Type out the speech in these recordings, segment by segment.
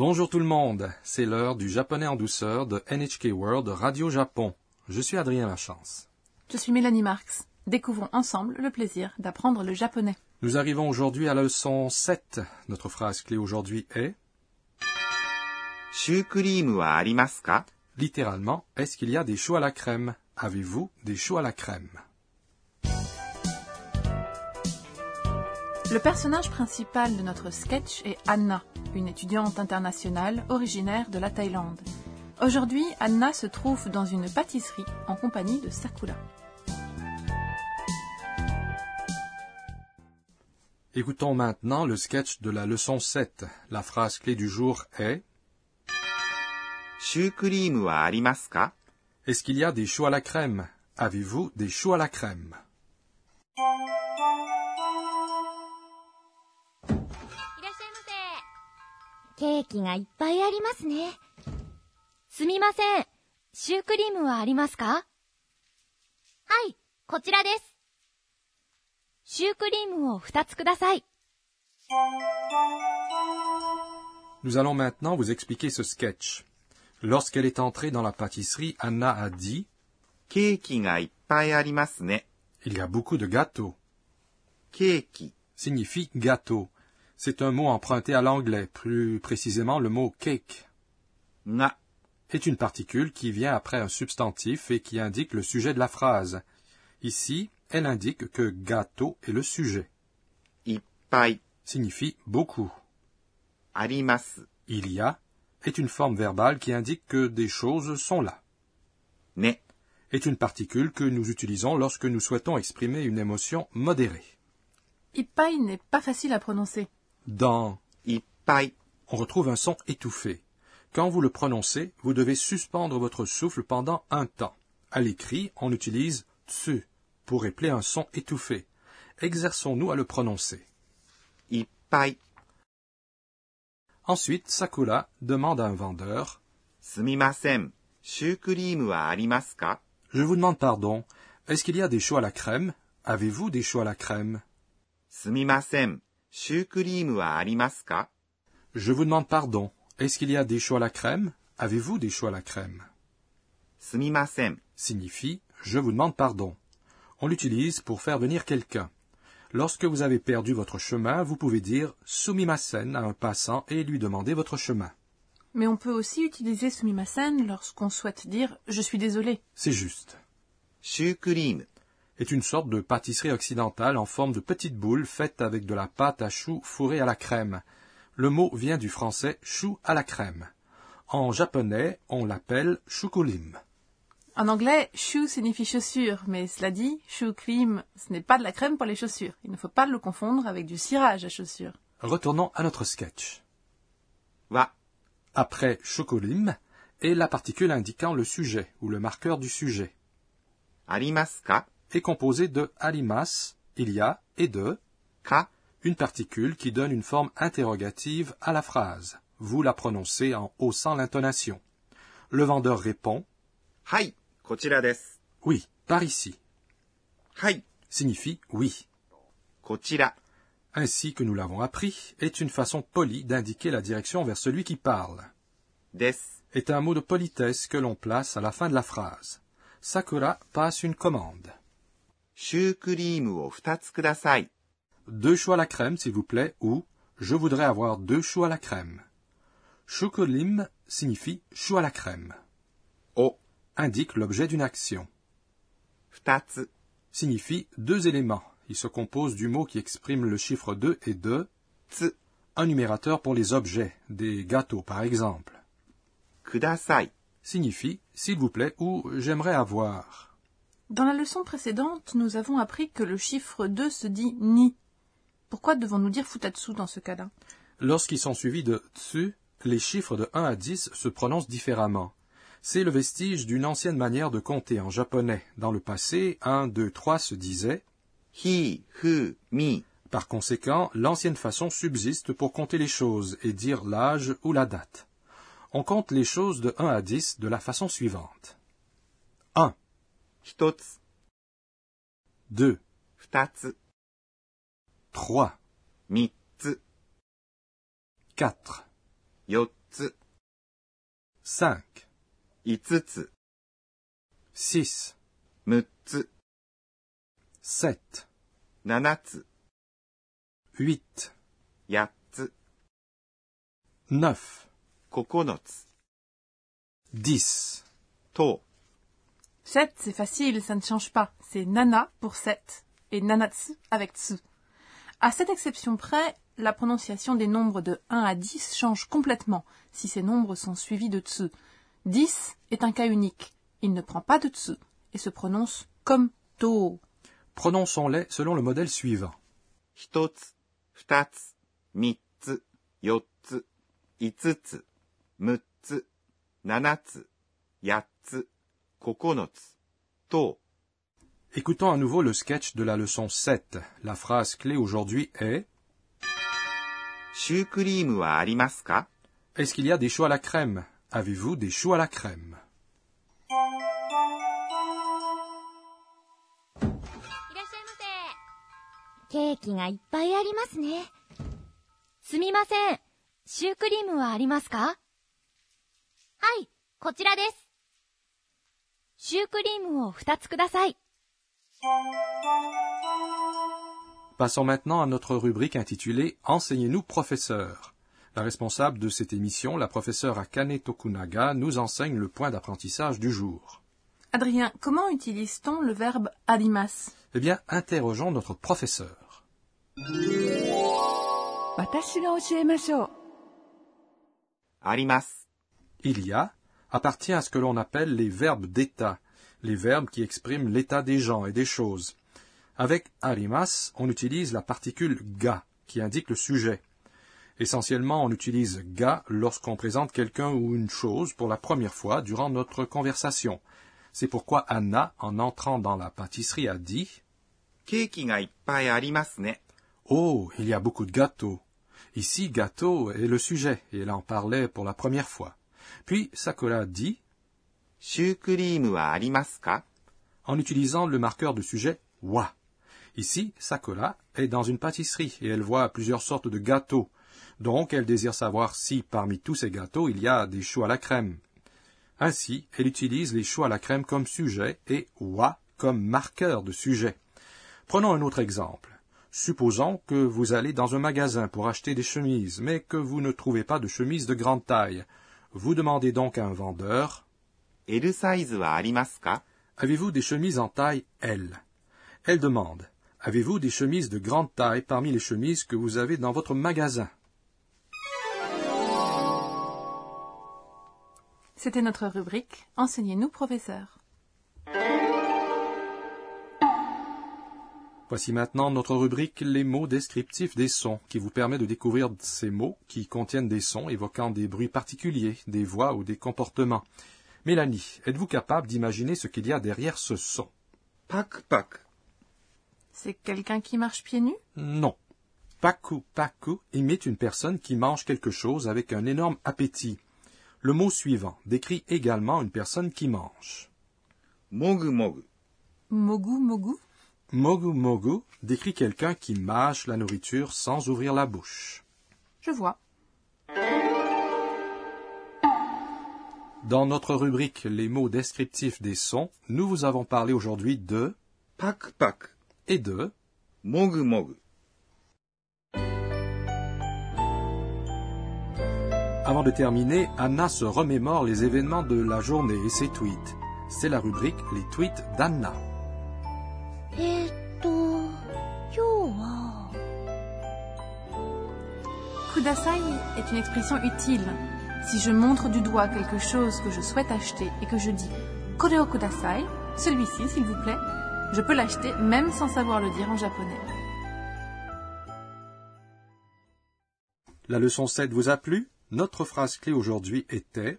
Bonjour tout le monde, c'est l'heure du japonais en douceur de NHK World Radio Japon. Je suis Adrien Lachance. Je suis Mélanie Marx. Découvrons ensemble le plaisir d'apprendre le japonais. Nous arrivons aujourd'hui à la leçon 7. Notre phrase clé aujourd'hui est Littéralement, est-ce qu'il y a des choux à la crème? Avez-vous des choux à la crème? Le personnage principal de notre sketch est Anna, une étudiante internationale originaire de la Thaïlande. Aujourd'hui, Anna se trouve dans une pâtisserie en compagnie de Sakula. Écoutons maintenant le sketch de la leçon 7. La phrase clé du jour est Est-ce qu'il y a des choux à la crème? Avez-vous des choux à la crème? ケーキがいっぱいありますね。すみません。シュークリームはありますかはい、こちらです。シュークリームを二つください。Nous allons maintenant vous expliquer ce sketch. Lorsqu'elle est entrée dans la pâtisserie, Anna a dit ケーキがいっぱいありますね。Il y a beaucoup de gâteaux. ケーキ signifie gâteau. C'est un mot emprunté à l'anglais, plus précisément le mot cake. Na est une particule qui vient après un substantif et qui indique le sujet de la phrase. Ici, elle indique que gâteau est le sujet. Ippai signifie beaucoup. Arimasu il y a est une forme verbale qui indique que des choses sont là. Ne est une particule que nous utilisons lorsque nous souhaitons exprimer une émotion modérée. Ippai n'est pas facile à prononcer dans Ippai, on retrouve un son étouffé. Quand vous le prononcez, vous devez suspendre votre souffle pendant un temps. À l'écrit, on utilise tsu pour épeler un son étouffé. Exerçons-nous à le prononcer. Ippai. Ensuite, Sakula demande à un vendeur Sumimasen, shukurimu wa arimasu? Je vous demande pardon. Est-ce qu'il y a des choux à la crème? Avez-vous des choux à la crème? Sumimasen, je vous demande pardon. Est-ce qu'il y a des choux à la crème? Avez-vous des choux à la crème? signifie je vous demande pardon. On l'utilise pour faire venir quelqu'un. Lorsque vous avez perdu votre chemin, vous pouvez dire sumimasen à un passant et lui demander votre chemin. Mais on peut aussi utiliser sumimasen lorsqu'on souhaite dire je suis désolé. C'est juste. Shukrim est une sorte de pâtisserie occidentale en forme de petite boule faite avec de la pâte à choux fourrée à la crème. Le mot vient du français chou à la crème. En japonais, on l'appelle shukulim. En anglais, chou signifie chaussure, mais cela dit, chou ce n'est pas de la crème pour les chaussures. Il ne faut pas le confondre avec du cirage à chaussures. Retournons à notre sketch. Va. Après shukulim est la particule indiquant le sujet ou le marqueur du sujet. Arimasuka est composé de alimas, il y a, et de ka, une particule qui donne une forme interrogative à la phrase. Vous la prononcez en haussant l'intonation. Le vendeur répond Oui, par ici. Hai signifie oui. Kochira. Ainsi que nous l'avons appris, est une façon polie d'indiquer la direction vers celui qui parle. Des est un mot de politesse que l'on place à la fin de la phrase. Sakura passe une commande. Deux choux à la crème, s'il vous plaît, ou je voudrais avoir deux choux à la crème. Shukurim signifie chou à la crème. O indique l'objet d'une action. Signifie deux éléments. Il se compose du mot qui exprime le chiffre 2 et de un numérateur pour les objets, des gâteaux par exemple. Kudasai signifie s'il vous plaît ou j'aimerais avoir. Dans la leçon précédente, nous avons appris que le chiffre 2 se dit ni. Pourquoi devons-nous dire futatsu dans ce cas-là? Lorsqu'ils sont suivis de tsu, les chiffres de 1 à 10 se prononcent différemment. C'est le vestige d'une ancienne manière de compter en japonais. Dans le passé, 1, 2, 3 se disait hi, hu, mi. Par conséquent, l'ancienne façon subsiste pour compter les choses et dire l'âge ou la date. On compte les choses de 1 à 10 de la façon suivante. 1. 一つ。二つ。三つ。四つ。五つ。六つ。七つ。八つ。9, 9つ。10, 10と。7, c'est facile, ça ne change pas. C'est nana pour 7 et nanatsu avec tsu. À cette exception près, la prononciation des nombres de 1 à 10 change complètement si ces nombres sont suivis de tsu. 10 est un cas unique. Il ne prend pas de tsu et se prononce comme to. Prononçons-les selon le modèle suivant. 1つ、2つ、3つ、4つ、5つ、6つ、7つ、8つ、9つ、と、 Écoutons à nouveau le sketch de la leçon 7. La phrase clé aujourd'hui est Est-ce qu'il y a des choux à la crème? Avez-vous des choux à la crème? ケーキがいっぱいありますね。すみません。シュークリームはありますか?はい、こちらです。シュークリームを2つください。Passons maintenant à notre rubrique intitulée Enseignez-nous, professeur. La responsable de cette émission, la professeure Akane Tokunaga, nous enseigne le point d'apprentissage du jour. Adrien, comment utilise-t-on le verbe arimas Eh bien, interrogeons notre professeur. Il y a appartient à ce que l'on appelle les verbes d'état, les verbes qui expriment l'état des gens et des choses. Avec arimas, on utilise la particule ga, qui indique le sujet. Essentiellement, on utilise ga lorsqu'on présente quelqu'un ou une chose pour la première fois durant notre conversation. C'est pourquoi Anna, en entrant dans la pâtisserie, a dit Oh, il y a beaucoup de gâteaux. Ici, gâteau est le sujet, et elle en parlait pour la première fois. Puis Sakura dit en utilisant le marqueur de sujet wa. Ici, Sakura est dans une pâtisserie et elle voit plusieurs sortes de gâteaux. Donc, elle désire savoir si parmi tous ces gâteaux il y a des choux à la crème. Ainsi, elle utilise les choux à la crème comme sujet et wa comme marqueur de sujet. Prenons un autre exemple. Supposons que vous allez dans un magasin pour acheter des chemises, mais que vous ne trouvez pas de chemise de grande taille. Vous demandez donc à un vendeur. L size Avez-vous des chemises en taille L? Elle demande. Avez-vous des chemises de grande taille parmi les chemises que vous avez dans votre magasin? C'était notre rubrique Enseignez-nous, professeur. Voici maintenant notre rubrique Les mots descriptifs des sons, qui vous permet de découvrir ces mots qui contiennent des sons évoquant des bruits particuliers, des voix ou des comportements. Mélanie, êtes-vous capable d'imaginer ce qu'il y a derrière ce son? Pac pac. C'est quelqu'un qui marche pieds nus? Non. Paku paku imite une personne qui mange quelque chose avec un énorme appétit. Le mot suivant décrit également une personne qui mange. Mogu mogu. Mogu mogu? Mogu Mogu décrit quelqu'un qui mâche la nourriture sans ouvrir la bouche. Je vois. Dans notre rubrique Les mots descriptifs des sons, nous vous avons parlé aujourd'hui de pak pak et de mogu mogu. Avant de terminer, Anna se remémore les événements de la journée et ses tweets. C'est la rubrique Les tweets d'Anna. Euh, kudasai est une expression utile. Si je montre du doigt quelque chose que je souhaite acheter et que je dis Koreo kudasai, celui-ci s'il vous plaît, je peux l'acheter même sans savoir le dire en japonais. La leçon 7 vous a plu? Notre phrase clé aujourd'hui était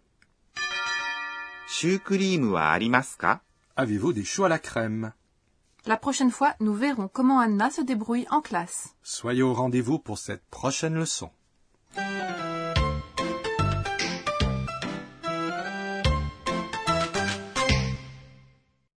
Avez-vous des choux à la crème? La prochaine fois, nous verrons comment Anna se débrouille en classe. Soyez au rendez-vous pour cette prochaine leçon.